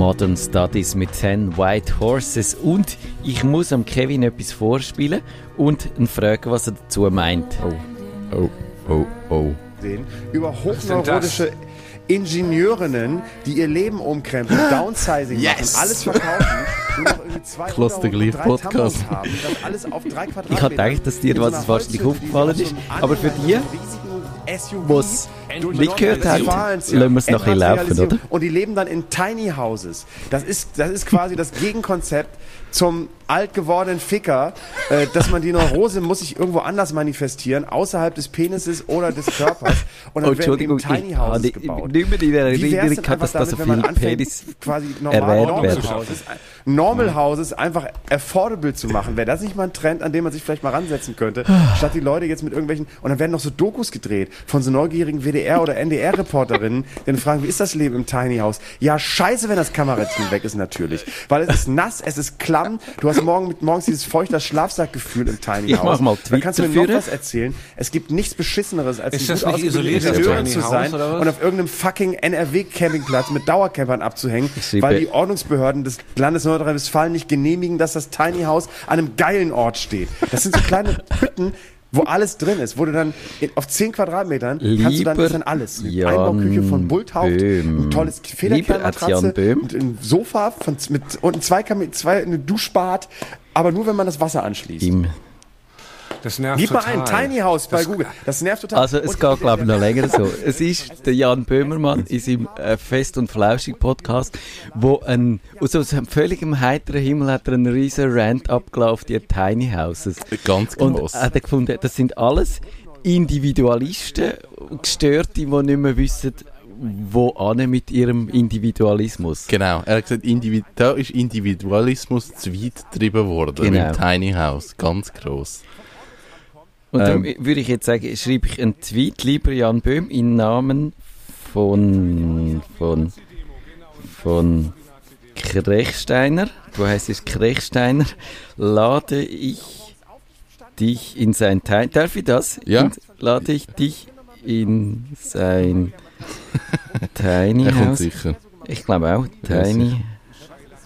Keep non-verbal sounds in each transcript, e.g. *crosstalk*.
Modern Studies mit 10 White Horses und ich muss am Kevin etwas vorspielen und ihn fragen, was er dazu meint. Oh, oh, oh, oh. Über hochneurotische Ingenieurinnen, die ihr Leben umkrempeln, *gasps* Downsizing Yes. machen, alles verkaufen, *laughs* drei Podcast. Haben. Ich habe gedacht, dass dir was wahrscheinlich aufgefallen auf ist, aber für die, was nicht gehört ziehen. lassen wir es noch laufen, oder? Und die leben dann in Tiny Houses. Das ist, das ist quasi das Gegenkonzept zum alt gewordenen Ficker, äh, dass man die Neurose muss sich irgendwo anders manifestieren, außerhalb des Penises oder des Körpers. Und dann Oh, werden eben Tiny ich Houses gebaut. Wie wär's Erinnerung denn gehabt, dass einfach da so damit, wenn man anfängt, quasi normal Normal werden? Normal Houses einfach affordable zu machen. Wäre das nicht mal ein Trend, an dem man sich vielleicht mal ransetzen könnte? Statt die Leute jetzt mit irgendwelchen, und dann werden noch so Dokus gedreht von so neugierigen WDR- oder NDR-Reporterinnen, die dann fragen, wie ist das Leben im Tiny House? Ja, scheiße, wenn das Kamerateam weg ist natürlich. Weil es ist nass, es ist klamm, du hast morgen mit morgens dieses feuchter Schlafsackgefühl im Tiny Ich House. mach mal Dann kannst du mir noch was erzählen. Es gibt nichts Beschisseneres, als Ist ein das gut nicht ausgebildeter Ingenieur Tiny zu House, sein oder was? und auf irgendeinem fucking NRW-Campingplatz mit Dauercampern abzuhängen, weil die Ordnungsbehörden des Landes Nordrhein-Westfalen nicht genehmigen, dass das Tiny House an einem geilen Ort steht. Das sind so kleine *laughs* Hütten, wo alles drin ist, wo du dann in, auf 10 Quadratmetern kannst du dann, Lieber ist dann alles. Eine Jan Einbauküche von Bulthaupt, Böhm. ein tolles Lieber Federkernmatratze, ein Sofa von, mit, und ein zwei, zwei, eine Duschbad, aber nur wenn man das Wasser anschließt. Im Das nervt Gib mal ein Tiny House bei Das- Google. Das nervt total. Also es Und geht glaube ich noch länger so. Es ist der Jan Böhmermann in seinem äh, Fest und Flauschig Podcast, wo ein, aus so einem völligem heiteren Himmel hat er einen riesen Rant abgelaufen, die Tiny Houses. Ganz Und gross. hat er gefunden, das sind alles Individualisten, Gestörte, die nicht mehr wissen, wo ane mit ihrem Individualismus. Genau, er hat gesagt, Individ da ist Individualismus zu weit getrieben worden Genau. im Tiny House, ganz gross. Und darum Ähm. würde ich jetzt sagen, schreibe ich einen Tweet, lieber Jan Böhm, im Namen von, von, von Krechsteiner, du heißt es Krechsteiner, lade ich dich in sein Tiny, darf ich das? Ja. In, lade ich dich in sein *laughs* Tiny Er kommt House. sicher. Ich glaube auch, Tiny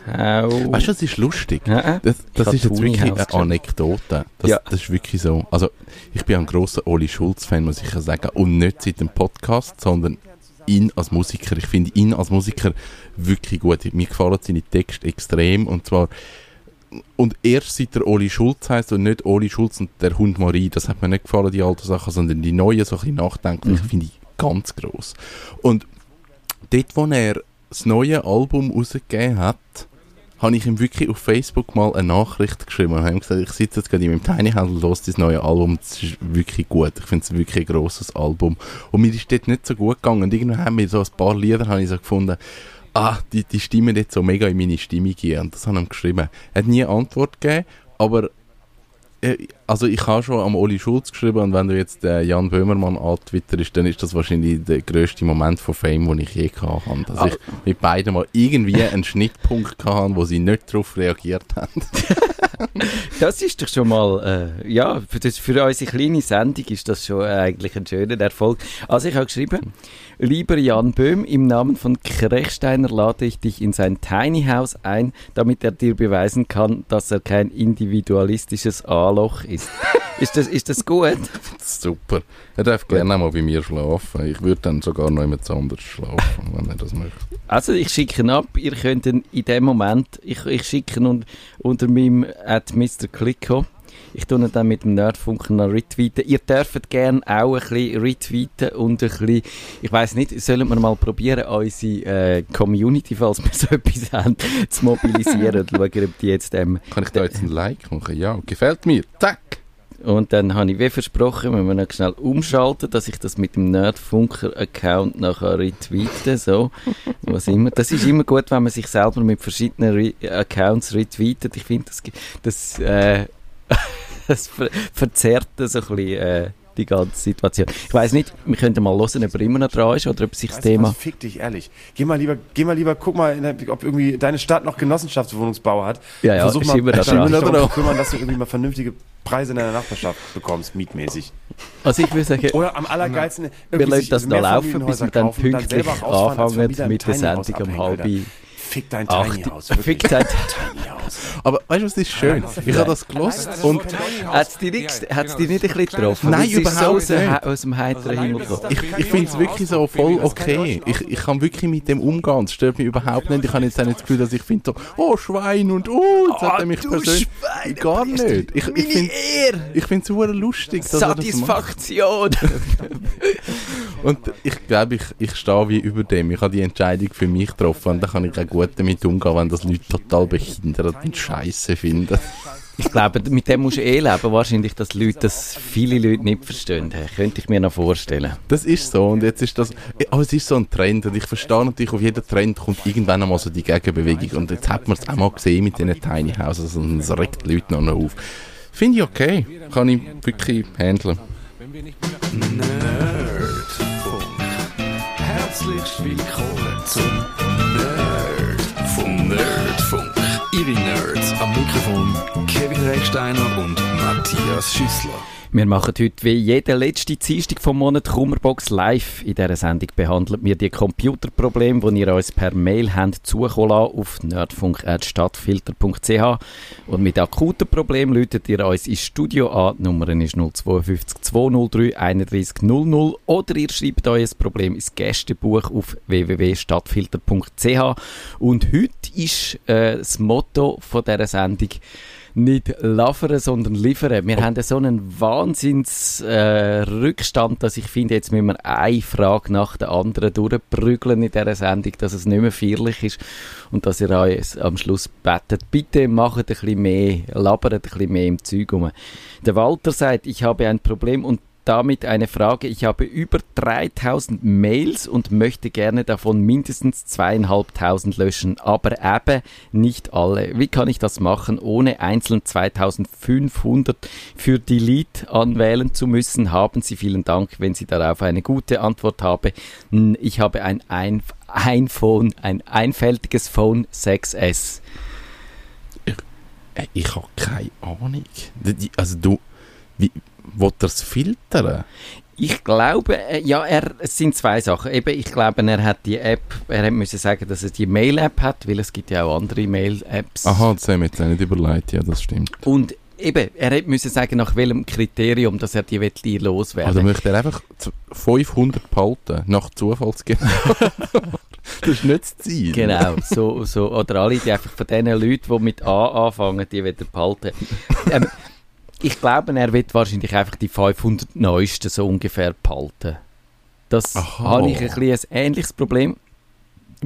House. Weißt du, was ist lustig? Ja, Das, das habe ist jetzt wirklich eine. Anekdote. Das, Ja. das ist wirklich so. Also, ich bin ein großer Oli Schulz-Fan, muss ich ja sagen. Und nicht seit dem Podcast, sondern ihn als Musiker. Ich finde ihn als Musiker wirklich gut. Mir gefallen seine Texte extrem. Und zwar, und erst seit der Oli Schulz heißt und nicht Oli Schulz und der Hund Marie. Das hat mir nicht gefallen, die alten Sachen, sondern die neuen, so ein bisschen nachdenklich, Mhm. finde ich ganz gross. Und dort, wo er das neue Album rausgegeben hat, habe ich ihm wirklich auf Facebook mal eine Nachricht geschrieben und habe ihm gesagt, ich sitze jetzt gerade in meinem Tiny House und höre das neue Album, das ist wirklich gut, ich finde es wirklich ein grosses Album. Und mir ist dort nicht so gut gegangen. Und irgendwann haben wir so ein paar Lieder habe ich so gefunden, ah, die, die stimmen jetzt so mega in meine Stimmung ein. Und das habe ich ihm geschrieben. Er hat nie eine Antwort gegeben, aber äh, also ich habe schon am Oli Schulz geschrieben und wenn du jetzt äh, Jan Böhmermann antwitterst, dann ist das wahrscheinlich der grösste Moment von Fame, den ich je gehabt habe. Dass ich mit beiden mal irgendwie einen Schnittpunkt gehabt habe, wo sie nicht darauf reagiert haben. *laughs* Das ist doch schon mal, äh, ja, für, das, für unsere kleine Sendung ist das schon äh, eigentlich ein schöner Erfolg. Also ich habe geschrieben, lieber Jan Böhm, im Namen von Krechsteiner lade ich dich in sein Tiny House ein, damit er dir beweisen kann, dass er kein individualistisches A-Loch ist. Ist, das, ist das gut? *laughs* Super. Er darf gerne mal bei mir schlafen. Ich würde dann sogar noch jemand anders schlafen, wenn er das möchte. Also ich schicke ihn ab, ihr könnt ihn in dem Moment, ich, ich schicke ihn un, unter meinem at Mr. Klicko. Ich tue dann mit dem Nerdfunken noch retweeten. Ihr dürft gerne auch ein bisschen retweeten und ein bisschen, ich weiß nicht, sollen wir mal probieren, unsere äh, Community, falls wir so *laughs* etwas haben, zu mobilisieren und *laughs* schauen, ob die jetzt ähm, Kann ich da jetzt ein Like machen? Ja, gefällt mir. Zack! Und dann habe ich wie versprochen, wenn wir noch schnell umschalten, dass ich das mit dem Nerdfunker-Account nachher retweeten so, *laughs* was immer. Das ist immer gut, wenn man sich selber mit verschiedenen Re Accounts retweetet. Ich finde, das, das, äh, das ver verzerrt so ein bisschen äh, die ganze Situation. Ich weiß nicht, wir könnten mal hören, ob er immer noch dran ist oder ob sich das Weißt Thema... was, fick dich, ehrlich. Geh mal lieber, geh mal lieber, guck mal, der, ob irgendwie deine Stadt noch Genossenschaftswohnungsbau hat. Ja, ja, Versuch ist mal, immer da dran. darum kümmern, dass du irgendwie mal vernünftige Preise in deiner Nachbarschaft bekommst, mietmäßig. Also ich würde sagen, Oder am allergeilsten, wir lassen das noch laufen, bis wir dann pünktlich anfangen mit der Sendung um halb. Fick dein Ach, Tiny House. Fick dein- Tiny House. Aber weißt du, was ist schön? Ich habe das gelost und Hat es dich nicht, hat's dich nicht ein bisschen getroffen? Nein, überhaupt so aus, dem- nicht. aus dem heiteren Himmel gekommen. ich, ich finde es wirklich so voll okay. Ich, ich kann wirklich mit dem umgehen. Es stört mich überhaupt nicht. Ich habe jetzt auch nicht das Gefühl, dass ich finde so, oh Schwein und oh, jetzt hat er mich du persönlich... Schwein, Gar nicht. Ich, ich finde ich finde es super lustig. Satisfaktion! *laughs* Und ich glaube, ich, ich stehe wie über dem. Ich habe die Entscheidung für mich getroffen und dann kann ich auch gut damit umgehen, wenn das Leute total behindert und scheiße finden. Ich glaube, mit dem musst du eh leben. Wahrscheinlich, dass Leute, das viele Leute nicht verstehen. Könnte ich mir noch vorstellen. Das ist so und jetzt ist das, aber es ist so ein Trend und ich verstehe natürlich, auf jeden Trend kommt irgendwann einmal so die Gegenbewegung und jetzt hat man es auch mal gesehen mit diesen Tiny Houses und es regt die Leute noch noch auf. Finde ich okay, kann ich wirklich handeln. Herzlich willkommen zum Ihre Nerds am Mikrofon Kevin Recksteiner und Matthias Schüssler. Wir machen heute wie jede letzte Dienstag vom Monat Kummerbox live. In dieser Sendung behandeln wir die Computerprobleme, die ihr uns per Mail habt zukommen lassen auf nerdfunk.stadtfilter.ch und mit akuten Problemen läutet ihr uns ins Studio an. Die Nummer ist 052 203 31 00 oder ihr schreibt ein Problem ins Gästebuch auf www.stadtfilter.ch und heute ist äh, das Motto von dieser Sendung nicht liefern, sondern liefern. Wir haben so einen Wahnsinns äh, dass ich finde, jetzt müssen wir eine Frage nach der anderen durchprügeln in dieser Sendung, dass es nicht mehr feierlich ist und dass ihr euch am Schluss bettet, bitte macht ein bisschen mehr, labert ein bisschen mehr im Zeug rum. Der Walter sagt, ich habe ein Problem und damit eine Frage. Ich habe über 3000 Mails und möchte gerne davon mindestens zweieinhalbtausend löschen, aber eben nicht alle. Wie kann ich das machen, ohne einzeln 2500 für Delete anwählen zu müssen? Haben Sie vielen Dank, wenn Sie darauf eine gute Antwort haben. Hm, Ich habe ein, ein iPhone, ein einfältiges Phone 6S. Äh, Ich habe keine Ahnung. Also du, wie, wollt er es filtern? Ich glaube, äh, ja, er, es sind zwei Sachen. Eben, ich glaube, er hat die App, er müssen sagen, dass er die Mail-App hat, weil es gibt ja auch andere Mail-Apps. Aha, das haben wir jetzt nicht überlegt, ja, das stimmt. Und eben, er hat müssen sagen, nach welchem Kriterium, dass er die will, die Also loswerden. möchte er einfach z- 500 behalten, nach Zufallsgenerator. *laughs* das ist nicht das Ziel. Genau, so, so, oder alle, die einfach von den Leuten, die mit A anfangen, die will er behalten. ähm, *laughs* ich glaube, er wird wahrscheinlich einfach die 500 neuesten so ungefähr behalten. Das Aha. habe ich ein, ein ähnliches Problem.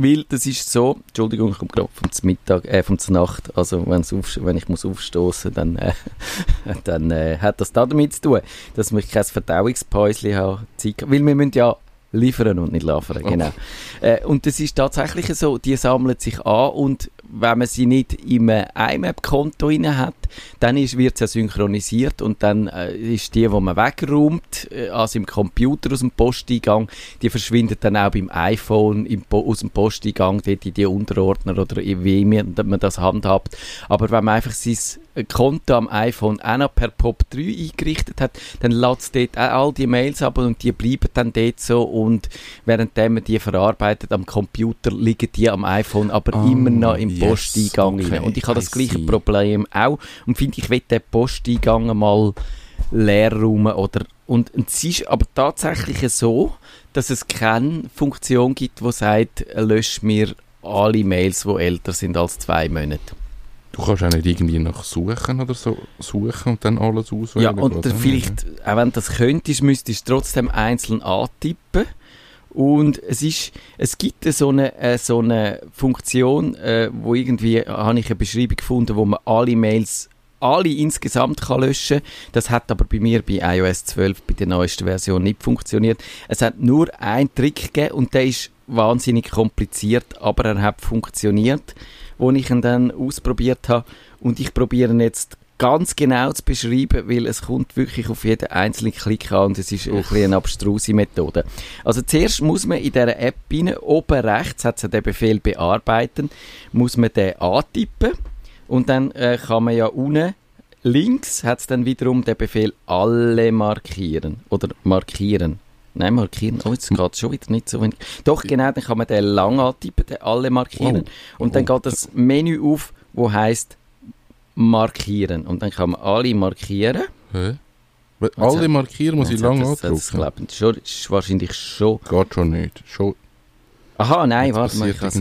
Weil das ist so, Entschuldigung, ich komme gerade vom Mittag, äh, vom Nacht, also wenn's auf, wenn ich muss aufstoßen, dann, äh, *laughs* dann äh, hat das damit zu tun, dass ich kein Verdauungspäuschen habe, weil wir müssen ja liefern und nicht liefern, genau. Äh, und das ist tatsächlich so, die sammeln sich an und wenn man sie nicht im äh, IMAP-Konto hat, dann wird es ja synchronisiert und dann äh, ist die, die man wegräumt, äh, also im Computer aus dem Posteingang, die verschwindet dann auch beim iPhone im Po- aus dem Posteingang, dort in die Unterordner oder wie man man das handhabt. Aber wenn man einfach sein Konto am iPhone auch noch per POP3 eingerichtet hat, dann lädt es dort auch all die Mails ab und die bleiben dann dort so und während man die verarbeitet am Computer, liegen die am iPhone aber Ah, immer noch im yes, Posteingang okay, rein. Und ich habe das gleiche. Problem auch und finde, ich will den Posteingang mal leer räumen oder und es ist aber tatsächlich so, dass es keine Funktion gibt, die sagt, lösch mir alle Mails, die älter sind als zwei Monate. Du kannst auch nicht irgendwie nach Suchen oder so suchen und dann alles auswählen. Ja, und vielleicht, auch wenn du das könntest, müsstest du trotzdem einzeln antippen. Und es ist, es gibt so eine, äh, so eine Funktion, äh, wo irgendwie, habe ich eine Beschreibung gefunden, wo man alle Mails alle insgesamt kann löschen. Das hat aber bei mir bei iOS 12 bei der neuesten Version nicht funktioniert. Es hat nur einen Trick gegeben und der ist wahnsinnig kompliziert, aber er hat funktioniert, wo ich ihn dann ausprobiert habe. Und ich probiere jetzt ganz genau zu beschreiben, weil es kommt wirklich auf jeden einzelnen Klick an und es ist ein bisschen eine abstruse Methode. Also zuerst muss man in dieser App rein, oben rechts hat es den Befehl bearbeiten, muss man den antippen und dann äh, kann man ja unten links hat es dann wiederum den Befehl alle markieren oder markieren. Nein, markieren. Oh, jetzt geht es schon wieder nicht so wenig. Doch, genau, dann kann man den lang antippen, den alle markieren. Oh. Und dann Oh. geht das Menü auf, wo heißt markieren. Und dann kann man alle markieren. Hä? Weil Alle markieren muss ich Also, lange das, das, das, andrücken. ich, schon, ist wahrscheinlich schon. Geht schon nicht. Schon. Aha, nein, warte mal. Ich, *laughs* ich,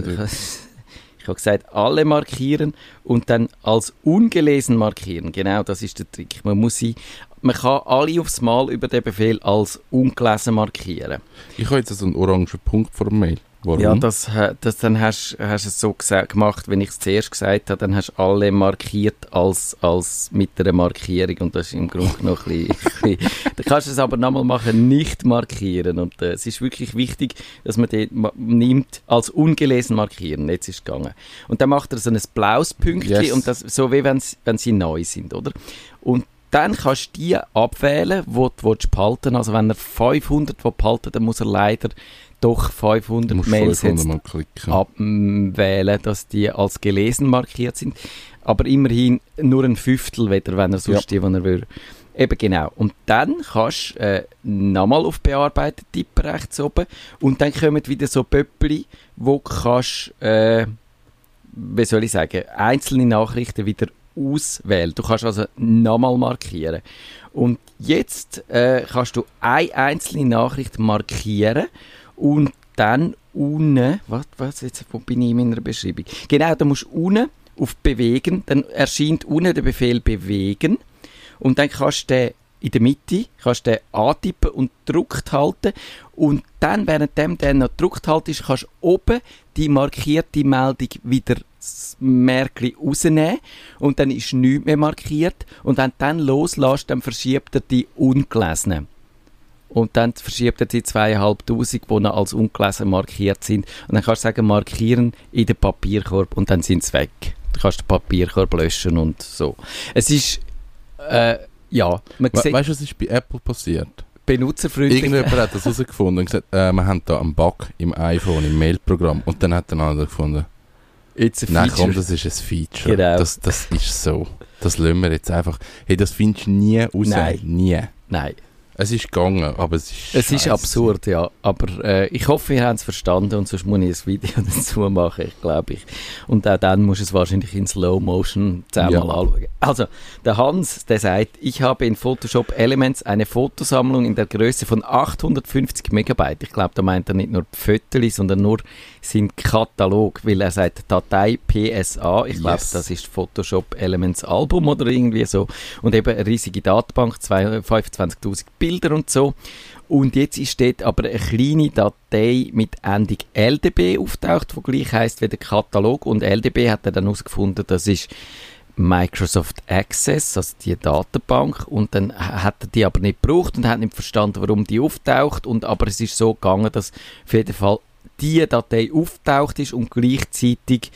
ich habe gesagt, alle markieren und dann als ungelesen markieren. Genau, das ist der Trick. Man, muss sie, man kann alle aufs Mal über den Befehl als ungelesen markieren. Ich habe jetzt einen orangen Punkt vor dem Mail. Warum? Ja, das, das dann hast du es so gemacht, wenn ich es zuerst gesagt habe, dann hast du alle markiert als, als mit einer Markierung und das ist im Grunde *laughs* noch ein bisschen, Dann kannst du es aber nochmal machen, nicht markieren und äh, es ist wirklich wichtig, dass man den nimmt als ungelesen markieren, jetzt ist es gegangen. Und dann macht er so ein blaues Pünktchen Yes. und das so wie wenn sie- neu sind, oder? Und dann kannst du die abwählen, die du willst behalten Also wenn er 500 will behalten dann muss er leider doch du 500 musst Mails 500 jetzt abwählen, dass die als gelesen markiert sind. Aber immerhin nur ein Fünftel, weder wenn er sonst die, die er will. Eben genau. Und dann kannst du äh, nochmal auf Bearbeitet tippen, rechts oben. Und dann kommen wieder so Pöppli, wo du kannst, äh, wie soll ich sagen, einzelne Nachrichten wieder auswählen. Du kannst also nochmal markieren. Und jetzt äh, kannst du eine einzelne Nachricht markieren und dann unten, was, was jetzt, wo bin ich in meiner Beschreibung? Genau, da musst du unten auf Bewegen, dann erscheint unten der Befehl Bewegen und dann kannst du den in der Mitte kannst den antippen und gedruckt halten und dann, währenddem der noch gedruckt haltest, kannst du oben die markierte Meldung wieder das rausnehmen und dann ist nichts mehr markiert und wenn du dann loslässt, dann verschiebt er die ungelesenen. Und dann verschiebt er die zweieinhalbtausend, die noch als ungelesen markiert sind. Und dann kannst du sagen, markieren in den Papierkorb und dann sind sie weg. Du kannst den Papierkorb löschen und so. Es ist, äh, ja, man We sieht weißt du, was ist bei Apple passiert? benutzerfreundlich. Irgendjemand hat das herausgefunden und gesagt, äh, wir haben da einen Bug im iPhone, im Mailprogramm. Und dann hat der andere gefunden, It's a nein komm, das ist ein Feature. Genau. Das, das ist so. Das lassen wir jetzt einfach. Hey, das findest du nie raus. Nein. Nie. Nein, Es ist gegangen, aber es ist es ist absurd, ja. Aber äh, ich hoffe, ihr habt es verstanden und sonst muss ich ein Video *laughs* dazu machen, ich glaube ich. Und auch dann muss es wahrscheinlich in Slow Motion zehnmal Ja. anschauen. Also, der Hans, der sagt, ich habe in Photoshop Elements eine Fotosammlung in der Größe von 850 Megabyte. Ich glaube, da meint er nicht nur Fotos, sondern nur sein Katalog, weil er sagt Datei PSA. Ich glaube, Yes. das ist Photoshop Elements Album oder irgendwie so. Und eben eine riesige Datenbank, zwei- 25.000 Bilder und so. Und jetzt ist dort aber eine kleine Datei mit Endung LDB auftaucht, die gleich heisst wie der Katalog. Und LDB hat er dann herausgefunden, das ist Microsoft Access, also die Datenbank. Und dann hat er die aber nicht gebraucht und hat nicht verstanden, warum die auftaucht. Und, aber es ist so gegangen, dass auf jeden Fall die Datei auftaucht ist und gleichzeitig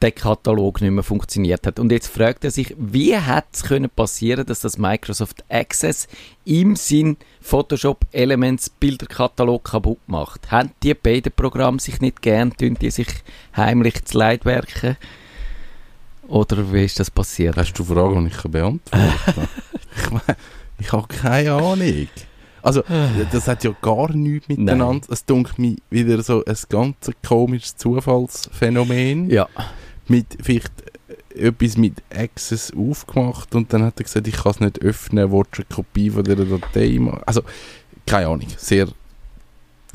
der Katalog nicht mehr funktioniert hat. Und jetzt fragt er sich, wie hat es können passieren, dass das Microsoft Access im Sinn Photoshop Elements Bilderkatalog kaputt macht? Haben die beiden Programme sich nicht gern, tun die sich heimlich zu Leid werken? Oder wie ist das passiert? Hast du Fragen, die ich beantworten kann? *laughs* ich meine, ich habe keine Ahnung. Also, das hat ja gar nichts miteinander. Es dunkelt mir wieder so ein ganz komisches Zufallsphänomen. Ja, Mit vielleicht äh, etwas mit Access aufgemacht und dann hat er gesagt, ich kann es nicht öffnen, willst du eine Kopie von dieser Datei machen? Also, keine Ahnung, sehr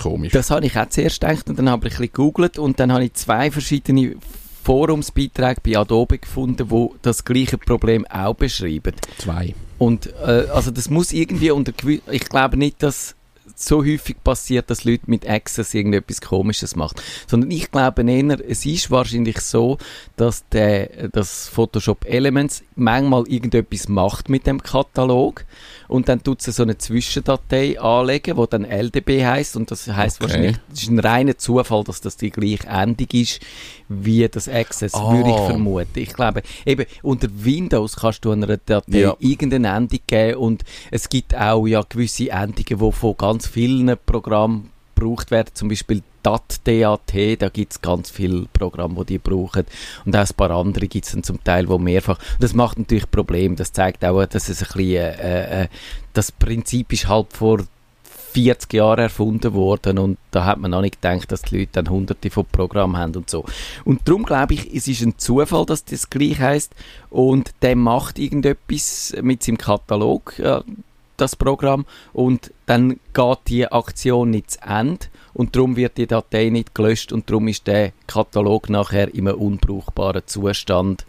komisch. das habe ich auch zuerst gedacht und dann habe ich ein bisschen gegoogelt und dann habe ich zwei verschiedene Forumsbeiträge bei Adobe gefunden, wo das gleiche Problem auch beschreiben. Zwei. Und äh, also das muss irgendwie unter ich glaube nicht, dass so häufig passiert, dass Leute mit Access irgendetwas Komisches machen. Sondern ich glaube eher, es ist wahrscheinlich so, dass der, das Photoshop Elements manchmal irgendetwas macht mit dem Katalog und dann tut es so eine Zwischendatei anlegen, wo dann LDB heißt und das heißt Okay. wahrscheinlich, es ist ein reiner Zufall, dass das die gleiche Endung ist wie das Access, Ah. würde ich vermuten. Ich glaube, eben unter Windows kannst du einer Datei Ja. irgendeine Endung geben und es gibt auch ja gewisse Endungen, die von ganz vielen Programmen gebraucht werden, zum Beispiel DAT, da gibt es ganz viele Programme, die die brauchen. Und auch ein paar andere gibt es dann zum Teil, wo mehrfach, und das macht natürlich Probleme, das zeigt auch, dass es ein bisschen, äh, äh, das Prinzip ist halt vor 40 Jahren erfunden worden und da hat man noch nicht gedacht, dass die Leute dann hunderte von Programmen haben und so. Und darum glaube ich, es ist ein Zufall, dass das gleich heißt und der macht irgendetwas mit seinem Katalog, äh, das Programm, und dann geht die Aktion nicht zu Ende und darum wird die Datei nicht gelöscht und darum ist der Katalog nachher in einem unbrauchbaren Zustand.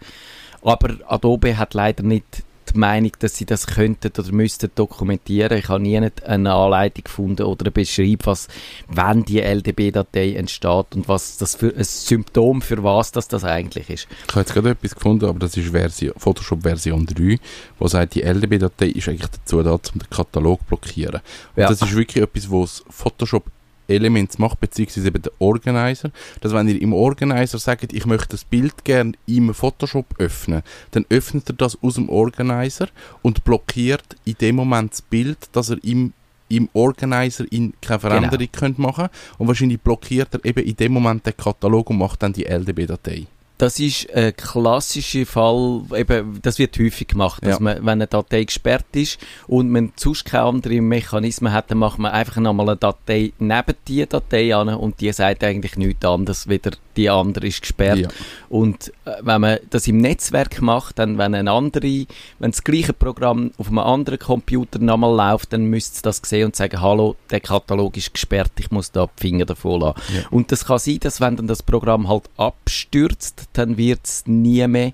Aber Adobe hat leider nicht die Meinung, dass sie das könnten oder müssten dokumentieren. Ich habe nie eine Anleitung gefunden oder eine Beschreibung, was, wenn die LDB-Datei entsteht und was das für ein Symptom für was das, das eigentlich ist. Ich habe jetzt gerade etwas gefunden, aber das ist Version, Photoshop Version 3, wo sagt, die LDB-Datei ist eigentlich dazu da, um den Katalog zu blockieren. Und Ja. das ist wirklich etwas, was Photoshop Elements macht, beziehungsweise eben der Organizer, dass wenn ihr im Organizer sagt, ich möchte das Bild gerne im Photoshop öffnen, dann öffnet er das aus dem Organizer und blockiert in dem Moment das Bild, dass er im im Organizer in keine Veränderung könnt machen und wahrscheinlich blockiert er eben in dem Moment den Katalog und macht dann die LDB-Datei. Das ist ein klassischer Fall, eben, das wird häufig gemacht, dass Ja. man, wenn eine Datei gesperrt ist und man sonst keine anderen Mechanismen hat, dann macht man einfach nochmal eine Datei neben die Datei an und die sagt eigentlich nichts anderes, wieder die andere ist gesperrt. Ja. Und äh, wenn man das im Netzwerk macht, dann wenn ein andere, wenn das gleiche Programm auf einem anderen Computer nochmal läuft, dann müsste das sehen und sagen, hallo, der Katalog ist gesperrt, ich muss da die Finger davon lassen. Ja. Und das kann sein, dass wenn dann das Programm halt abstürzt, dann wird es nie mehr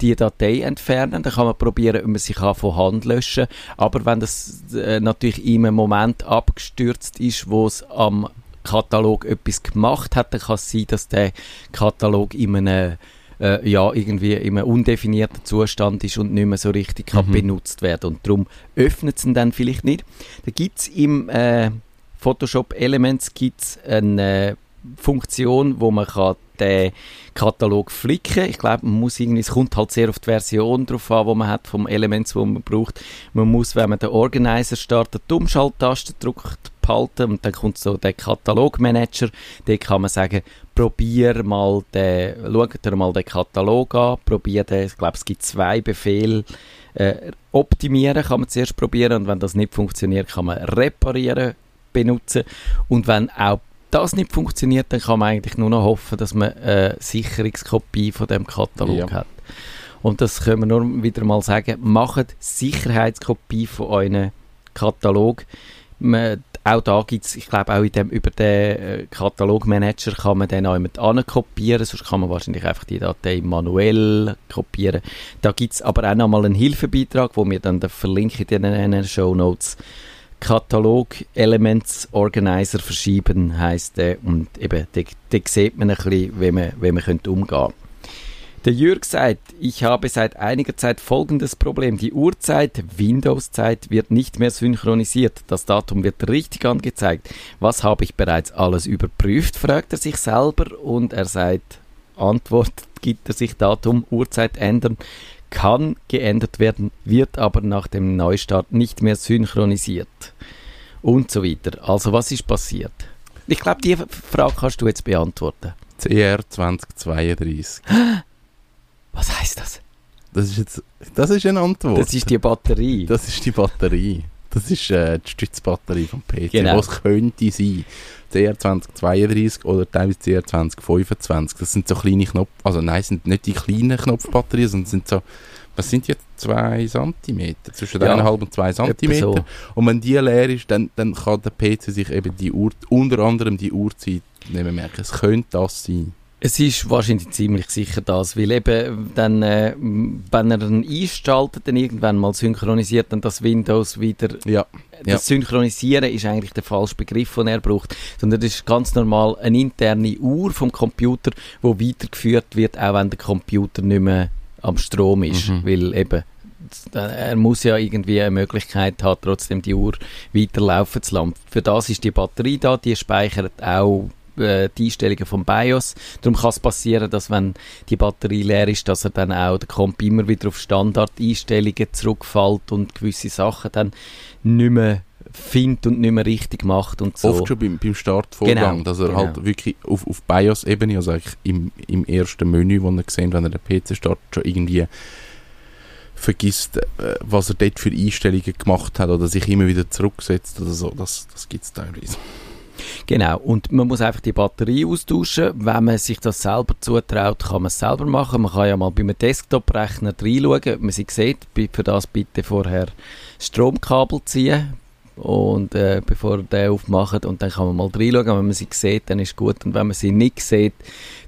die Datei entfernen. Dann kann man probieren, ob man sich kann von Hand löschen Aber wenn das äh, natürlich in einem Moment abgestürzt ist, wo es am Katalog etwas gemacht hat, dann kann es sein, dass der Katalog in einem äh, ja, irgendwie in einem undefinierten Zustand ist und nicht mehr so richtig kann Mhm. benutzt werden. Und darum öffnet es ihn dann vielleicht nicht. Da gibt es im äh, Photoshop Elements gibt's eine Funktion, wo man kann den Katalog flicken. Ich glaube, man muss irgendwie, es kommt halt sehr auf die Version drauf an, wo man hat vom Elements, wo man braucht. Man muss, wenn man den Organizer startet, die Umschalttaste drückt behalten und dann kommt so der Katalogmanager. Da kann man sagen, probier mal den, schaut dir mal den Katalog an, probier den, ich glaube, es gibt zwei Befehle. Äh, optimieren kann man zuerst probieren und wenn das nicht funktioniert, kann man reparieren benutzen und wenn auch das nicht funktioniert, dann kann man eigentlich nur noch hoffen, dass man eine Sicherungskopie von dem Katalog Ja. hat. Und das können wir nur wieder mal sagen, macht Sicherheitskopie von euren Katalog. Man, auch da gibt es, ich glaube auch in dem, über den äh, Katalogmanager kann man den auch mit kopieren, sonst kann man wahrscheinlich einfach die Datei manuell kopieren. Da gibt es aber auch nochmal einen Hilfebeitrag, wo wir dann verlinken in den Show Notes. Katalog Elements Organizer verschieben heißt der und eben da, sieht man ein bisschen, wie man, wie man könnte umgehen der Jürg sagt, ich habe seit einiger Zeit folgendes Problem. Die Uhrzeit, Windows-Zeit, wird nicht mehr synchronisiert. Das Datum wird richtig angezeigt. Was habe ich bereits alles überprüft, fragt er sich selber und er sagt, Antwort gibt er sich Datum, Uhrzeit ändern, kann geändert werden, wird aber nach dem Neustart nicht mehr synchronisiert. Und so weiter. Also was ist passiert? Ich glaube, die Frage kannst du jetzt beantworten. CR 2032. *gasps* Was heißt das? Das ist jetzt, das ist eine Antwort. Das ist die Batterie. Das ist die Batterie. Das ist äh, die Stützbatterie vom PC. Genau. Was könnte sein? CR 2032 oder teilweise CR 2025. Das sind so kleine Knopf... Also nein, sind nicht die kleinen Knopfbatterien, sondern sind so... Was sind jetzt? Zwei Zentimeter? Zwischen Ja, und zwei Zentimeter. so. Und wenn die leer ist, dann, dann kann der PC sich eben die Uhr... Unter anderem die Uhrzeit nicht mehr merken. Es könnte das sein. Es ist wahrscheinlich ziemlich sicher das, weil eben dann, äh, wenn er ihn einschaltet, dann irgendwann mal synchronisiert dann das Windows wieder. Ja. Das Ja. Synchronisieren ist eigentlich der falsche Begriff, den er braucht, sondern das ist ganz normal eine interne Uhr vom Computer, wo weitergeführt wird, auch wenn der Computer nicht mehr am Strom ist, Mhm. weil eben er muss ja irgendwie eine Möglichkeit haben, trotzdem die Uhr weiterlaufen zu lassen. Für das ist die Batterie da, die speichert auch äh, die Einstellungen vom BIOS. Darum kann es passieren, dass wenn die Batterie leer ist, dass er dann auch der Comp immer wieder auf Standardeinstellungen zurückfällt und gewisse Sachen dann nicht mehr findet und nicht mehr richtig macht und so. Oft schon beim, beim Startvorgang, Genau, dass er genau. halt wirklich auf, auf BIOS-Ebene, also eigentlich im, im ersten Menü, wo er gesehen wenn er den PC startet, schon irgendwie vergisst, äh, was er dort für Einstellungen gemacht hat oder sich immer wieder zurücksetzt oder so. Das, das gibt es teilweise. Genau, und man muss einfach die Batterie austauschen. Wenn man sich das selber zutraut, kann man es selber machen. Man kann ja mal bei einem Desktop-Rechner reinschauen, ob man sie sieht. Für das bitte vorher Stromkabel ziehen und äh, bevor der aufmacht und dann kann man mal reinschauen. Wenn man sie sieht, dann ist gut und wenn man sie nicht sieht,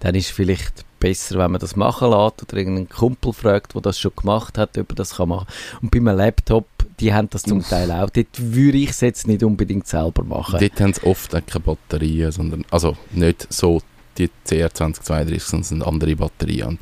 dann ist vielleicht besser, wenn man das machen lässt oder irgendeinen Kumpel fragt, der das schon gemacht hat, ob er das kann machen. Und bei einem Laptop, die haben das zum Teil auch. Dort würde ich es jetzt nicht unbedingt selber machen. Dort haben sie oft auch keine Batterien, sondern, also nicht so die CR2032, sondern sind andere Batterien. Und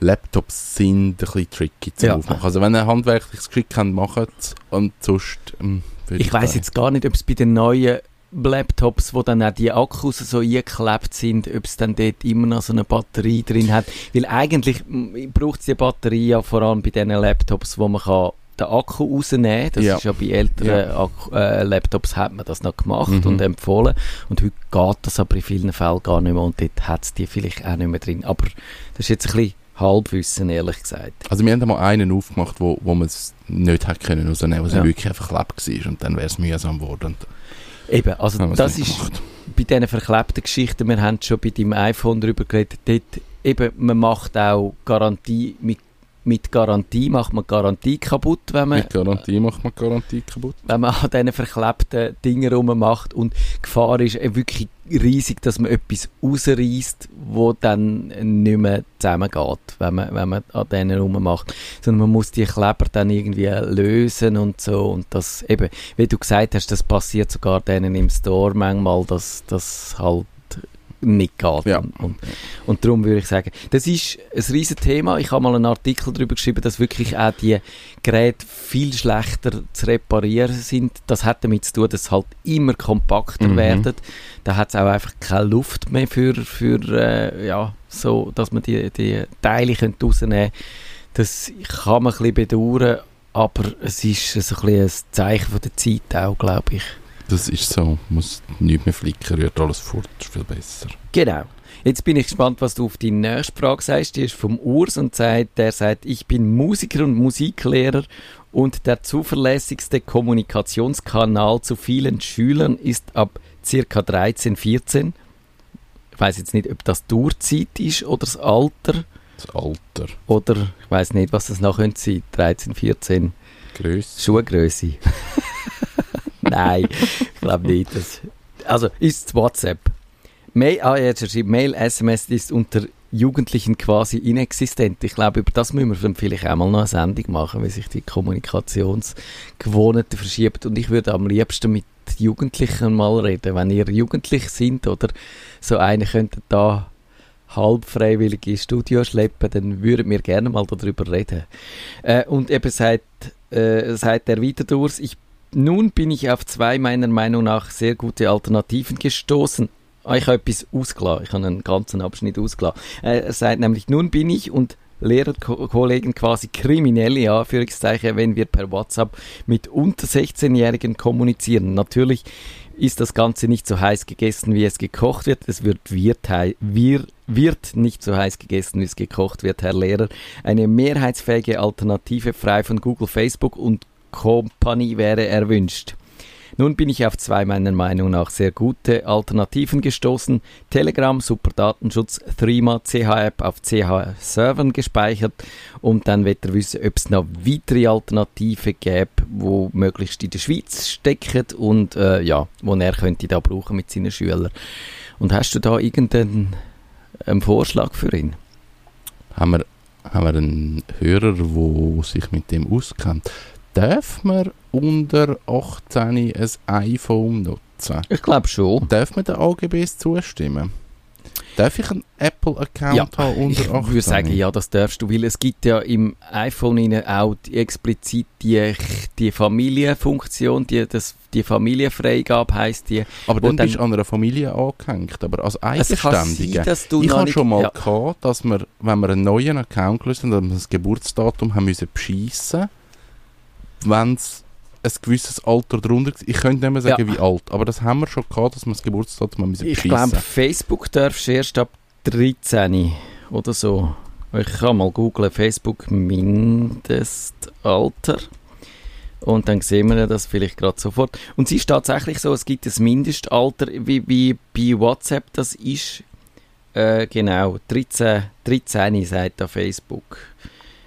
Laptops sind ein bisschen tricky zu Ja. aufmachen. Also wenn ihr ein handwerkliches Geschick habt, macht es. Und sonst ähm, Ich weiß jetzt gar nicht, ob es bei den neuen Laptops, wo dann auch die Akkus so eingeklebt sind, ob es dann dort immer noch so eine Batterie drin hat. Weil eigentlich mm, braucht es die Batterie ja vor allem bei diesen Laptops, wo man kann den Akku rausnehmen Das Ja. ist ja bei älteren Ja. Akku, äh, Laptops hat man das noch gemacht Mhm. und empfohlen. Und heute geht das aber in vielen Fällen gar nicht mehr und dort hat es die vielleicht auch nicht mehr drin. Aber das ist jetzt ein bisschen Halbwissen, ehrlich gesagt. Also wir haben mal einen aufgemacht, wo, wo man es nicht hat können rausnehmen, Ja. es wirklich einfach klebt war und dann wäre es mühsam geworden. Eben, also das ist gemacht. bei diesen verklebten Geschichten, wir haben schon bei deinem iPhone darüber geredet, dort eben, man macht auch Garantie, mit, mit Garantie macht man Garantie kaputt, wenn man, Mit Garantie macht man Garantie kaputt. wenn man an diesen verklebten Dingen rummacht und die Gefahr ist äh, wirklich riesig, dass man etwas rausreißt, wo dann nicht mehr zusammengeht, wenn man, wenn man an denen rummacht. Sondern man muss die Kleber dann irgendwie lösen und so und das eben, wie du gesagt hast, das passiert sogar denen im Store manchmal, dass das halt nicht geht. Ja. Und, und, und darum würde ich sagen, das ist ein riesen Thema. Ich habe mal einen Artikel darüber geschrieben, dass wirklich auch die Geräte viel schlechter zu reparieren sind. Das hat damit zu tun, dass sie halt immer kompakter Mhm. werden. Da hat es auch einfach keine Luft mehr für, für äh, ja, so, dass man die, die Teile rausnehmen könnte. Das kann man ein bisschen bedauern, aber es ist so ein, bisschen ein Zeichen von der Zeit auch, glaube ich. Das ist so. Muss nichts mehr flicken, rührt alles fort. Ist viel besser. Genau. Jetzt bin ich gespannt, was du auf die nächste Frage sagst. Die ist vom Urs und sagt, der sagt, ich bin Musiker und Musiklehrer und der zuverlässigste Kommunikationskanal zu vielen Schülern ist ab circa 13, 14. Ich weiß jetzt nicht, ob das Durchzeit ist oder das Alter Das Alter. oder ich weiß nicht, was das noch könnte sein. 13, 14. Grösse. Schuhgröße. *laughs* Nein, ich glaube nicht. Das, also ist WhatsApp. Mail, ah, jetzt schreibt, Mail, SMS ist unter Jugendlichen quasi inexistent. Ich glaube, über das müssen wir vielleicht auch mal noch eine Sendung machen, wie sich die Kommunikationsgewohnheiten verschieben. Und ich würde am liebsten mit Jugendlichen mal reden. Wenn ihr jugendlich sind oder so eine könnte da halb freiwillig ins Studio schleppen, dann würden wir gerne mal darüber reden. Äh, und eben seit, äh, seit der Wiederdurs, ich, nun bin ich auf zwei meiner Meinung nach sehr gute Alternativen gestoßen. Ich habe etwas ausgelassen, ich habe einen ganzen Abschnitt ausgelassen. Äh, er sagt nämlich, nun bin ich und Lehrerkollegen quasi kriminelle Anführungszeichen, wenn wir per WhatsApp mit unter 16-Jährigen kommunizieren. Natürlich ist das Ganze nicht so heiß gegessen, wie es gekocht wird. Es wird, wird, wird nicht so heiß gegessen, wie es gekocht wird, Herr Lehrer. Eine mehrheitsfähige Alternative frei von Google, Facebook und Company wäre erwünscht. Nun bin ich auf zwei meiner Meinung nach sehr gute Alternativen gestoßen. Telegram, super Datenschutz, Threema, CH-App auf CH-Servern gespeichert und dann wird er wissen, ob es noch weitere Alternativen gäbe, wo möglichst in der Schweiz stecken und äh, ja, wo er könnte da brauchen mit seinen Schülern. Und hast du da irgendeinen einen Vorschlag für ihn? Haben wir, haben wir einen Hörer, der sich mit dem auskennt? Darf man unter 18 ein iPhone nutzen? Ich glaube schon. Darf man den AGBs zustimmen? Darf ich einen Apple-Account Ja, haben unter Ich 18? würde sagen, ja, das darfst du, weil es gibt ja im iPhone auch die, explizit die, die Familienfunktion, die, das, die Familienfreigabe heisst die. Aber dann dann- bist du an einer Familie angehängt. Aber als Es kann sein, ich habe schon mal ja. gehabt, dass wir, wenn wir einen neuen Account gelöst haben, dass wir das Geburtsdatum haben müssen beschissen, wenn es ein gewisses Alter drunter war. Ich könnte nicht mehr sagen, Ja. wie alt, aber das haben wir schon gehabt, dass wir das Geburtsdatum müssen Ich glaube, Facebook darfst du erst ab 13 oder so. Ich kann mal googlen, Facebook Mindestalter. Und dann sehen wir das vielleicht gerade sofort. Und es ist tatsächlich so, es gibt ein Mindestalter, wie, wie bei WhatsApp das ist. Äh, genau, 13, 13 sagt da Facebook.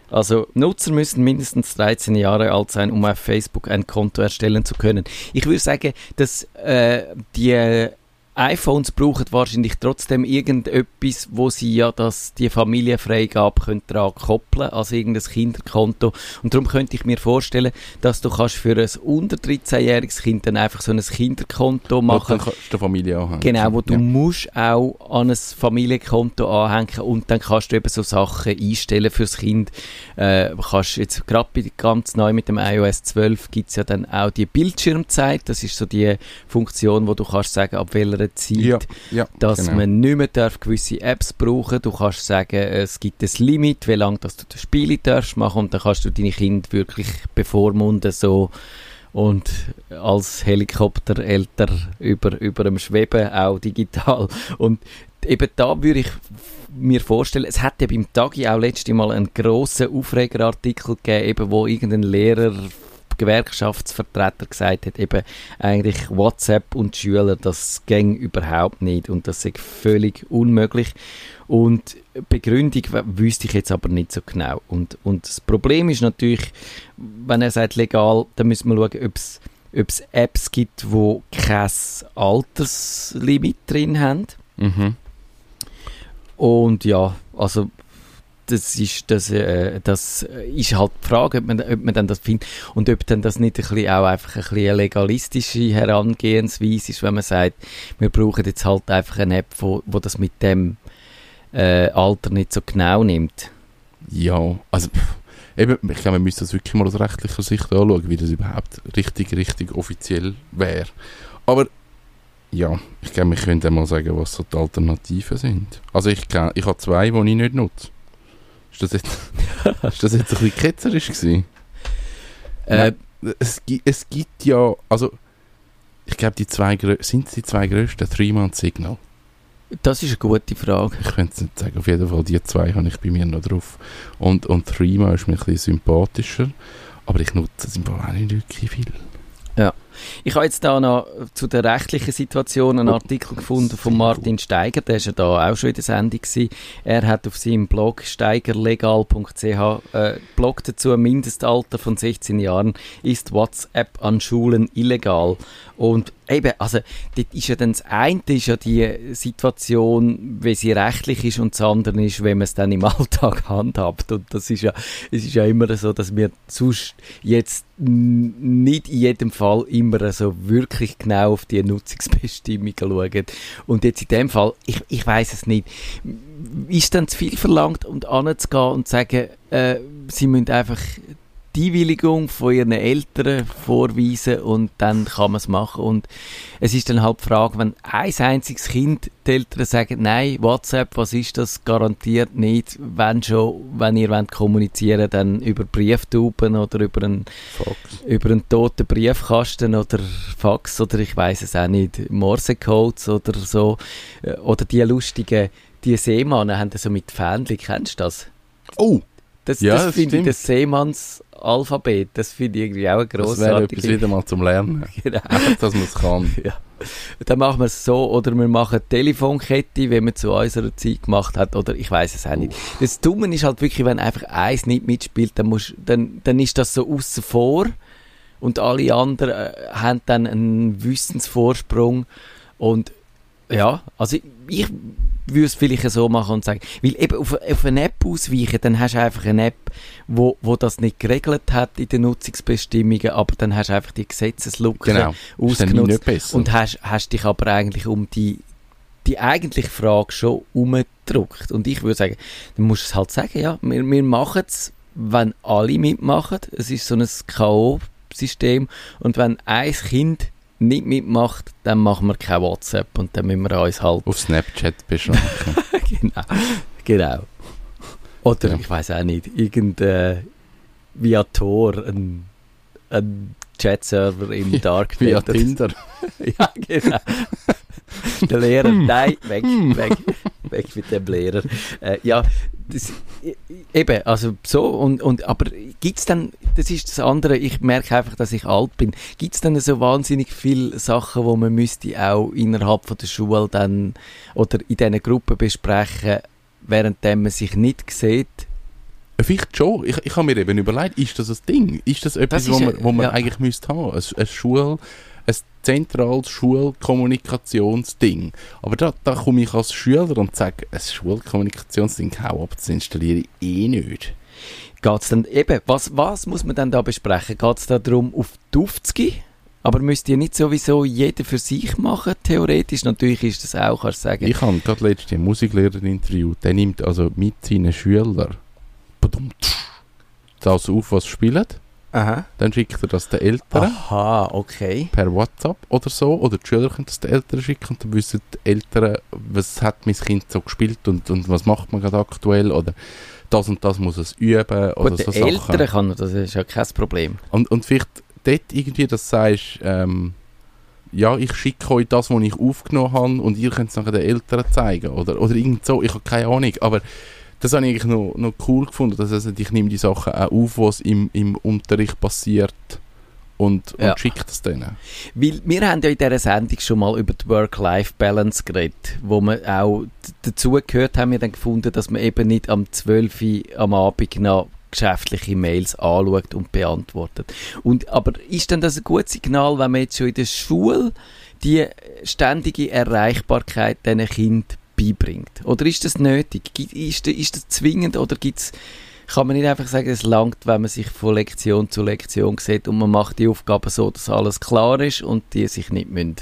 Also Nutzer müssen mindestens 13 Jahre alt sein, um auf Facebook ein Konto erstellen zu können. Ich würde sagen, dass äh, die iPhones brauchen wahrscheinlich trotzdem irgendetwas, wo sie ja das, die Familienfreigabe können daran koppeln, also irgendein Kinderkonto. Und darum könnte ich mir vorstellen, dass du kannst für ein unter 13-jähriges Kind dann einfach so ein Kinderkonto machen. Und dann kannst du Familie anhängen. Genau, wo du Ja. musst auch an ein Familienkonto anhängen und dann kannst du eben so Sachen einstellen fürs Kind. Äh, kannst jetzt gerade ganz neu mit dem iOS 12 gibt es ja dann auch die Bildschirmzeit. Das ist so die Funktion, wo du kannst sagen, ab welcher Zeit Ja, ja, dass genau. man nicht mehr darf gewisse Apps brauchen Du kannst sagen, es gibt ein Limit, wie lange dass du das Spiele darfst machen und dann kannst du deine Kinder wirklich bevormunden so und als Helikopterelter über, über dem Schweben auch digital. *laughs* Und eben da würde ich mir vorstellen, es hat ja beim Tagi auch letztes Mal einen grossen Aufregerartikel gegeben, eben, wo irgendein Lehrer Gewerkschaftsvertreter gesagt hat, eben eigentlich WhatsApp und Schüler, das ging überhaupt nicht und das ist völlig unmöglich. Und Begründung wüsste ich jetzt aber nicht so genau. Und, und das Problem ist natürlich, wenn er sagt legal, dann müssen wir schauen, ob es ob es Apps gibt, wo kein Alterslimit drin haben. Mhm. Und ja, also das ist, das, äh, das ist halt die Frage, ob man, ob man dann das findet und ob dann das nicht ein bisschen auch einfach ein bisschen eine legalistische Herangehensweise ist, wenn man sagt, wir brauchen jetzt halt einfach eine App, wo, wo das mit dem äh, Alter nicht so genau nimmt. Ja, also eben, ich glaube, wir müssen das wirklich mal aus rechtlicher Sicht anschauen, wie das überhaupt richtig, richtig offiziell wäre. Aber ja, ich glaube, wir können mal sagen, was so die Alternativen sind. Also ich, ich habe zwei, die ich nicht nutze. Ist das jetzt, *laughs* ist das jetzt ein bisschen ketzerisch gewesen? Äh, Es, es gibt ja, also ich glaube, die zwei, sind es die zwei grössten, Threema und Signal. das ist eine gute Frage. Ich könnte es nicht sagen, auf jeden Fall, die zwei habe ich bei mir noch drauf. Und, und Threema ist mir ein bisschen sympathischer, aber ich nutze es im Fall auch nicht wirklich viel. Ich habe jetzt da noch zu der rechtlichen Situation einen Artikel gefunden von Martin Steiger, der ist ja da auch schon in der Sendung gewesen. Er hat auf seinem Blog steigerlegal.ch äh, Blog dazu, Mindestalter von 16 Jahren ist WhatsApp an Schulen illegal. Und eben, also dort ist ja dann das eine ist ja die Situation, wie sie rechtlich ist und das andere ist, wenn man es dann im *laughs* Alltag handhabt. Und das ist ja, es ist ja immer so, dass wir sonst jetzt nicht in jedem Fall immer so wirklich genau auf die Nutzungsbestimmungen schauen. Und jetzt in dem Fall, ich, ich weiß es nicht, ist dann zu viel verlangt, um anzugehen und zu sagen, äh, sie müssen einfach die Einwilligung von ihren Eltern vorweisen und dann kann man es machen. Und es ist dann halt die Frage, wenn ein einziges Kind die Eltern sagen, nein, WhatsApp, was ist das, garantiert nicht, wenn schon, wenn ihr wollt kommunizieren dann über Brieftauben oder über einen, Fox. über einen toten Briefkasten oder Fax oder ich weiß es auch nicht, Morsecodes oder so. Äh, Oder die lustigen, die Seemannen haben so mit Fähnchen, kennst du das? Oh, Das, Ja, das das finde ich das Seemannsalphabet, das finde ich irgendwie auch eine das wäre etwas wieder mal zum Lernen. *laughs* Genau. Einfach, dass man es kann. *laughs* Ja. Dann machen wir es so, oder wir machen eine Telefonkette, wie man zu unserer Zeit gemacht hat, oder ich weiß es auch nicht. Das Dumme ist halt wirklich, wenn einfach eins nicht mitspielt, dann, musst, dann, dann ist das so außen vor und alle anderen äh, haben dann einen Wissensvorsprung und ja, also ich, ich würde es vielleicht so machen und sagen, weil eben auf, auf eine App ausweichen, dann hast du einfach eine App, wo, wo das nicht geregelt hat in den Nutzungsbestimmungen, aber dann hast du einfach die Gesetzeslücke Genau. Ausgenutzt und hast, hast dich aber eigentlich um die, die eigentliche Frage schon umgedruckt. Und ich würde sagen, dann musst du es halt sagen, ja, wir, wir machen es, wenn alle mitmachen. Es ist so ein K.O.-System. Und wenn ein Kind nicht mitmacht, dann machen wir kein WhatsApp und dann müssen wir uns halt Auf Snapchat beschränken. *laughs* genau. genau. Oder Ja. ich weiß auch nicht, irgendein via Tor ein, ein Chat-Server im *laughs* Darknet. Via. Tinder. *laughs* Ja, genau. *laughs* Der Lehrer, nein, weg, weg. weg mit dem Lehrer. Äh, ja, das, eben, also so, und, und aber gibt es dann, das ist das andere, ich merke einfach, dass ich alt bin, gibt es dann so wahnsinnig viele Sachen, wo man müsste auch innerhalb von der Schule dann oder in diesen Gruppen besprechen, während man sich nicht sieht? Vielleicht schon. Ich, ich habe mir eben überlegt, ist das ein Ding? Ist das etwas, Das ist wo man, wo man ja. eigentlich müsste haben? Ein, ein Schul, ein zentrales Schulkommunikationsding. Aber da, da komme ich als Schüler und sage, ein Schulkommunikationsding, hau ab, das installiere ich eh nicht. Geht's dann eben, was, was muss man dann da besprechen? Geht es da darum, auf die aufzugehen? Aber müsst ihr nicht sowieso jeder für sich machen, theoretisch? Natürlich ist das auch, kannst du sagen. Ich habe gerade letztens einen Musiklehrer interviewt, der nimmt also mit seinen Schülern badum, das auf, was sie spielen, Aha. dann schickt er das den Eltern. Aha, okay. per WhatsApp oder so, oder die Schüler können das den Eltern schicken und dann wissen die Eltern, was hat mein Kind so gespielt und, und was macht man gerade aktuell oder das und das muss es üben oder Gut, so den Sachen. Eltern kann das ist ja kein Problem. Und, und vielleicht dort irgendwie, dass du sagst, ähm, ja, ich schicke euch das, was ich aufgenommen habe und ihr könnt es nachher den Eltern zeigen oder, oder irgend so, ich habe keine Ahnung, aber das habe ich eigentlich noch, noch cool gefunden, dass also ich nehme die Sachen auch auf, was im, im Unterricht passiert und, Ja. und schicke das denen. Weil wir haben ja in dieser Sendung schon mal über die Work-Life-Balance geredet, wo wir auch dazu gehört haben, wir dann gefunden, dass man eben nicht am 12 Uhr am Abend noch geschäftliche Mails anschaut und beantwortet. Und, aber ist denn das ein gutes Signal, wenn man jetzt schon in der Schule die ständige Erreichbarkeit diesen Kindern beibringt? Oder ist das nötig? Ist, ist das zwingend oder gibt's kann man nicht einfach sagen, es langt, wenn man sich von Lektion zu Lektion sieht und man macht die Aufgaben so, dass alles klar ist und die sich nicht müssen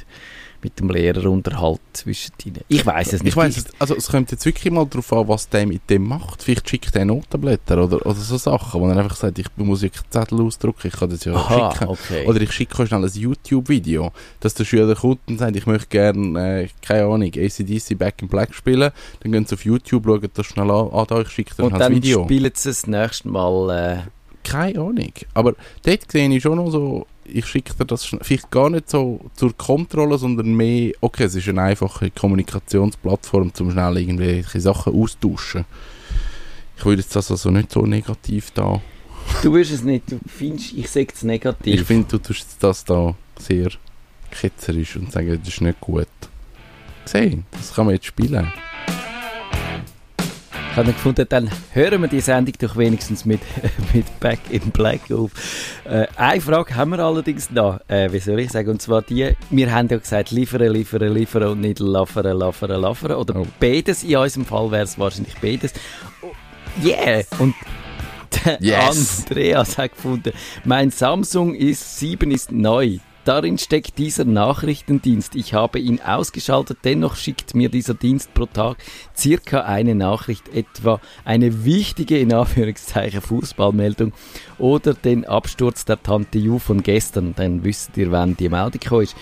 mit dem Lehrer unterhalten zwischen ihnen. Ich weiß es nicht. Ich weiß, also es kommt jetzt wirklich mal darauf an, was der mit dem macht. Vielleicht schickt er Notenblätter oder, oder so Sachen, wo er einfach sagt, ich muss ja Zettel ausdrucken, ich kann das ja Aha, schicken. okay. Oder ich schicke schnell ein YouTube-Video, dass der Schüler kommt und sagt, ich möchte gerne, äh, keine Ahnung, ACDC Back in Black spielen. Dann gehen sie auf YouTube, schauen das schnell an, ah, da, ich schicke dir und dann Video. spielen sie das nächste Mal. Äh, Keine Ahnung. Aber dort sehe ich schon noch so, ich schicke dir das vielleicht gar nicht so zur Kontrolle, sondern mehr, okay, es ist eine einfache Kommunikationsplattform, um schnell irgendwelche Sachen austauschen. Ich würde jetzt das also nicht so negativ da. du wirst es nicht, du findest, ich sage es negativ. Ich finde, du tust das da sehr ketzerisch und sagen, das ist nicht gut. Gesehen, das kann man jetzt spielen. Ich habe gefunden, dann hören wir die Sendung doch wenigstens mit, *laughs* mit Back in Black auf. Äh, eine Frage haben wir allerdings noch, äh, wie soll ich sagen, und zwar die, wir haben ja gesagt, liefern, liefern, liefern und nicht laffern, laffern, laffern, oder Oh. beides, in unserem Fall wäre es wahrscheinlich beides. Oh, yeah! Und Yes. Andreas hat gefunden, mein Samsung ist 7 ist neu. Darin steckt dieser Nachrichtendienst. Ich habe ihn ausgeschaltet, dennoch schickt mir dieser Dienst pro Tag circa eine Nachricht, etwa eine wichtige, in Anführungszeichen, Fußballmeldung oder den Absturz der Tante Ju von gestern. Dann wisst ihr, wann die Meldung ist.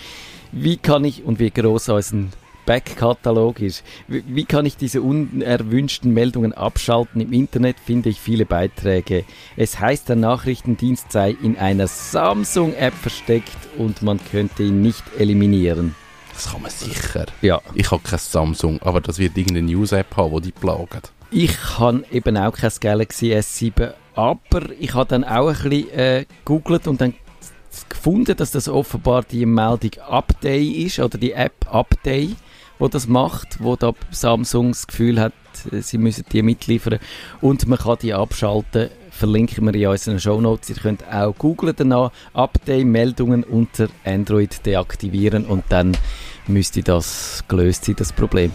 Wie kann ich und wie groß unser Backkatalog ist. Wie, wie kann ich diese unerwünschten Meldungen abschalten? Im Internet finde ich viele Beiträge. Es heißt, der Nachrichtendienst sei in einer Samsung-App versteckt und man könnte ihn nicht eliminieren. Das kann man sicher. Ja, Ich habe kein Samsung, aber das wird irgendeine News-App haben, die die plagen. ich habe eben auch kein Galaxy S7, aber ich habe dann auch ein bisschen äh, gegoogelt und dann gefunden, dass das offenbar die Meldung Update ist oder die App Update, wo das macht, wo da Samsung das Gefühl hat, äh, sie müssen die mitliefern und man kann die abschalten. Verlinken wir in unseren Shownotes. Ihr könnt auch googlen danach, Update-Meldungen unter Android deaktivieren und dann müsste das gelöst sein, das Problem.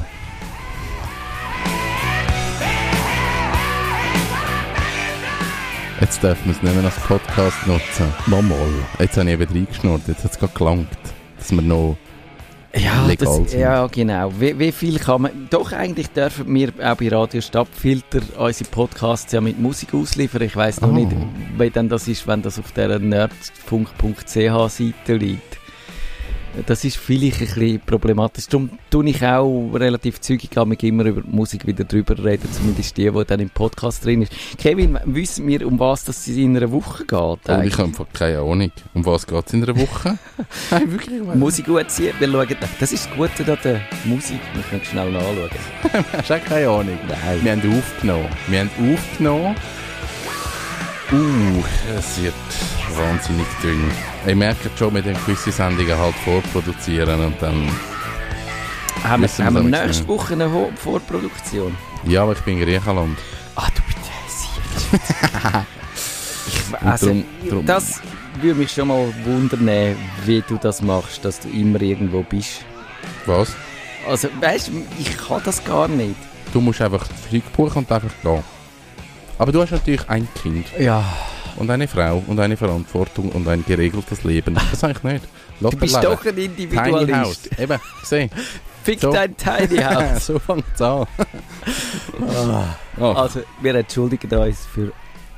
Jetzt dürfen wir es nicht mehr als Podcast nutzen. Mal mal. Jetzt habe ich eben reingeschnurrt, jetzt hat es gerade gelangt, dass wir noch... Ja, legal das, sind. ja genau. Wie, wie viel kann man... Doch, eigentlich dürfen wir auch bei Radio Stadtfilter unsere Podcasts ja mit Musik ausliefern. Ich weiß noch Oh. nicht, wie denn das ist, wenn das auf der nerdfunk.ch Seite liegt. Das ist vielleicht ein bisschen problematisch. Darum tue ich auch relativ zügig mit immer über Musik wieder drüber reden, zumindest die, die dann im Podcast drin ist. Kevin, wissen wir, um was das in einer Woche geht? Und ich habe keine Ahnung. Um was geht es in einer Woche? *laughs* Nein, wirklich. Musik gut ziehen, wir schauen, das ist das Gute an der Musik, muss man schnell nachschauen. Hast du auch keine Ahnung? Nein. Wir haben aufgenommen. Wir haben aufgenommen. Uh, es wird wahnsinnig dünn. Ich merke schon, mit den gewisse Sendungen halt vorproduzieren und dann... Haben wir, haben wir nächste. Woche eine Vorproduktion? Ja, aber ich bin in Griechenland. Ah, du bitte, *laughs* ich, also, drum- drum- das würde mich schon mal wundern, wie du das machst, dass du immer irgendwo bist. Was? Also, weißt du, ich kann das gar nicht. Du musst einfach Flug buchen und einfach gehen. Aber du hast natürlich ein Kind Ja. Und eine Frau und eine Verantwortung und ein geregeltes Leben. Das sage ich nicht. Lass Du bist leben. doch ein Tiny Individualist. House. Eben, seh. Fick So. dein Tiny *laughs* House. so fängt es an. Oh. Also, wir entschuldigen uns für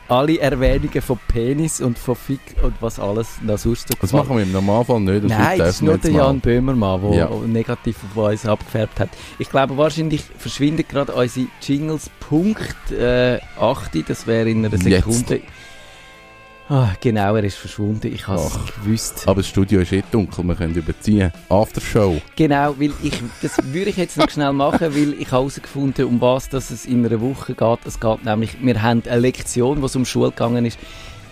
alle Erwähnungen von Penis und von Fick und was alles noch sonst so Das machen wir im Normalfall nicht. und Nein, das ist nur der. Jan Böhmermann, der Ja. negativ auf uns abgefärbt hat. Ich glaube, wahrscheinlich verschwindet gerade unsere Jingles Punkt äh, 8, das wäre in einer Jetzt. Ah, genau, er ist verschwunden. Ich habe es gewusst. Aber das Studio ist eh dunkel, wir können überziehen. Aftershow. Genau, weil ich, das würde ich jetzt noch schnell machen, *laughs* weil ich habe herausgefunden, um was dass es in einer Woche geht. Es geht nämlich, wir haben eine Lektion, es um Schule gegangen ist.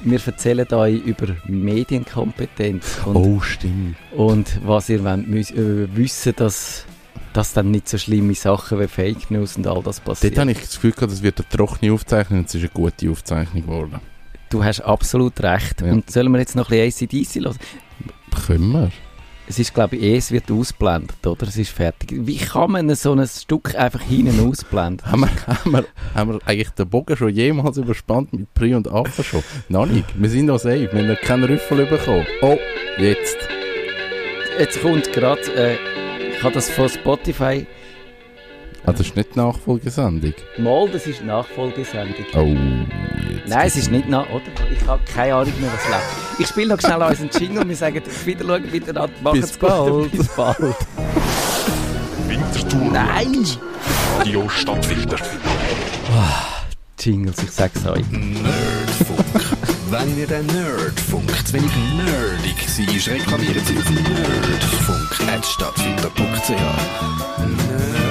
Wir erzählen euch über Medienkompetenz und, Oh, stimmt. und was ihr wollt, äh, wissen, dass, dass dann nicht so schlimme Sachen wie Fake News und all das passiert. Dort habe ich das Gefühl gehabt, es wird eine trockene Aufzeichnung und es ist eine gute Aufzeichnung geworden. Du hast absolut recht. Ja. Und sollen wir jetzt noch ein bisschen ACDC hören? Können wir? Es ist, glaube ich, eh, es wird ausblendet, oder? Es ist fertig. Wie kann man so ein Stück einfach hinten ausblenden? Haben wir, haben, wir, haben wir eigentlich den Bogen schon jemals überspannt mit Pri und After schon? Noch nicht. Wir sind noch safe. Wir haben keinen Rüffel bekommen. Oh, jetzt. Jetzt kommt gerade, äh, ich habe das von Spotify. Ah, das ist nicht die Nachfolgesendung. Mal, das ist Nachfolgesendung. Oh, jetzt. Nein, es ist nicht nach, oder? Ich habe keine Ahnung mehr, was läuft. Ich spiele noch schnell *laughs* unseren Jingle und wir sagen auf Wiederschauen miteinander. Macht's Bis gut. bald. Bis bald. Winterthur. Nein! Radio Stadtfilter. Jingles, ich sag's euch. Nerdfunk. Wenn ihr den Nerdfunk zu wenig nerdig seid, reklamiert sie auf nerdfunk.stadtfilter.ch.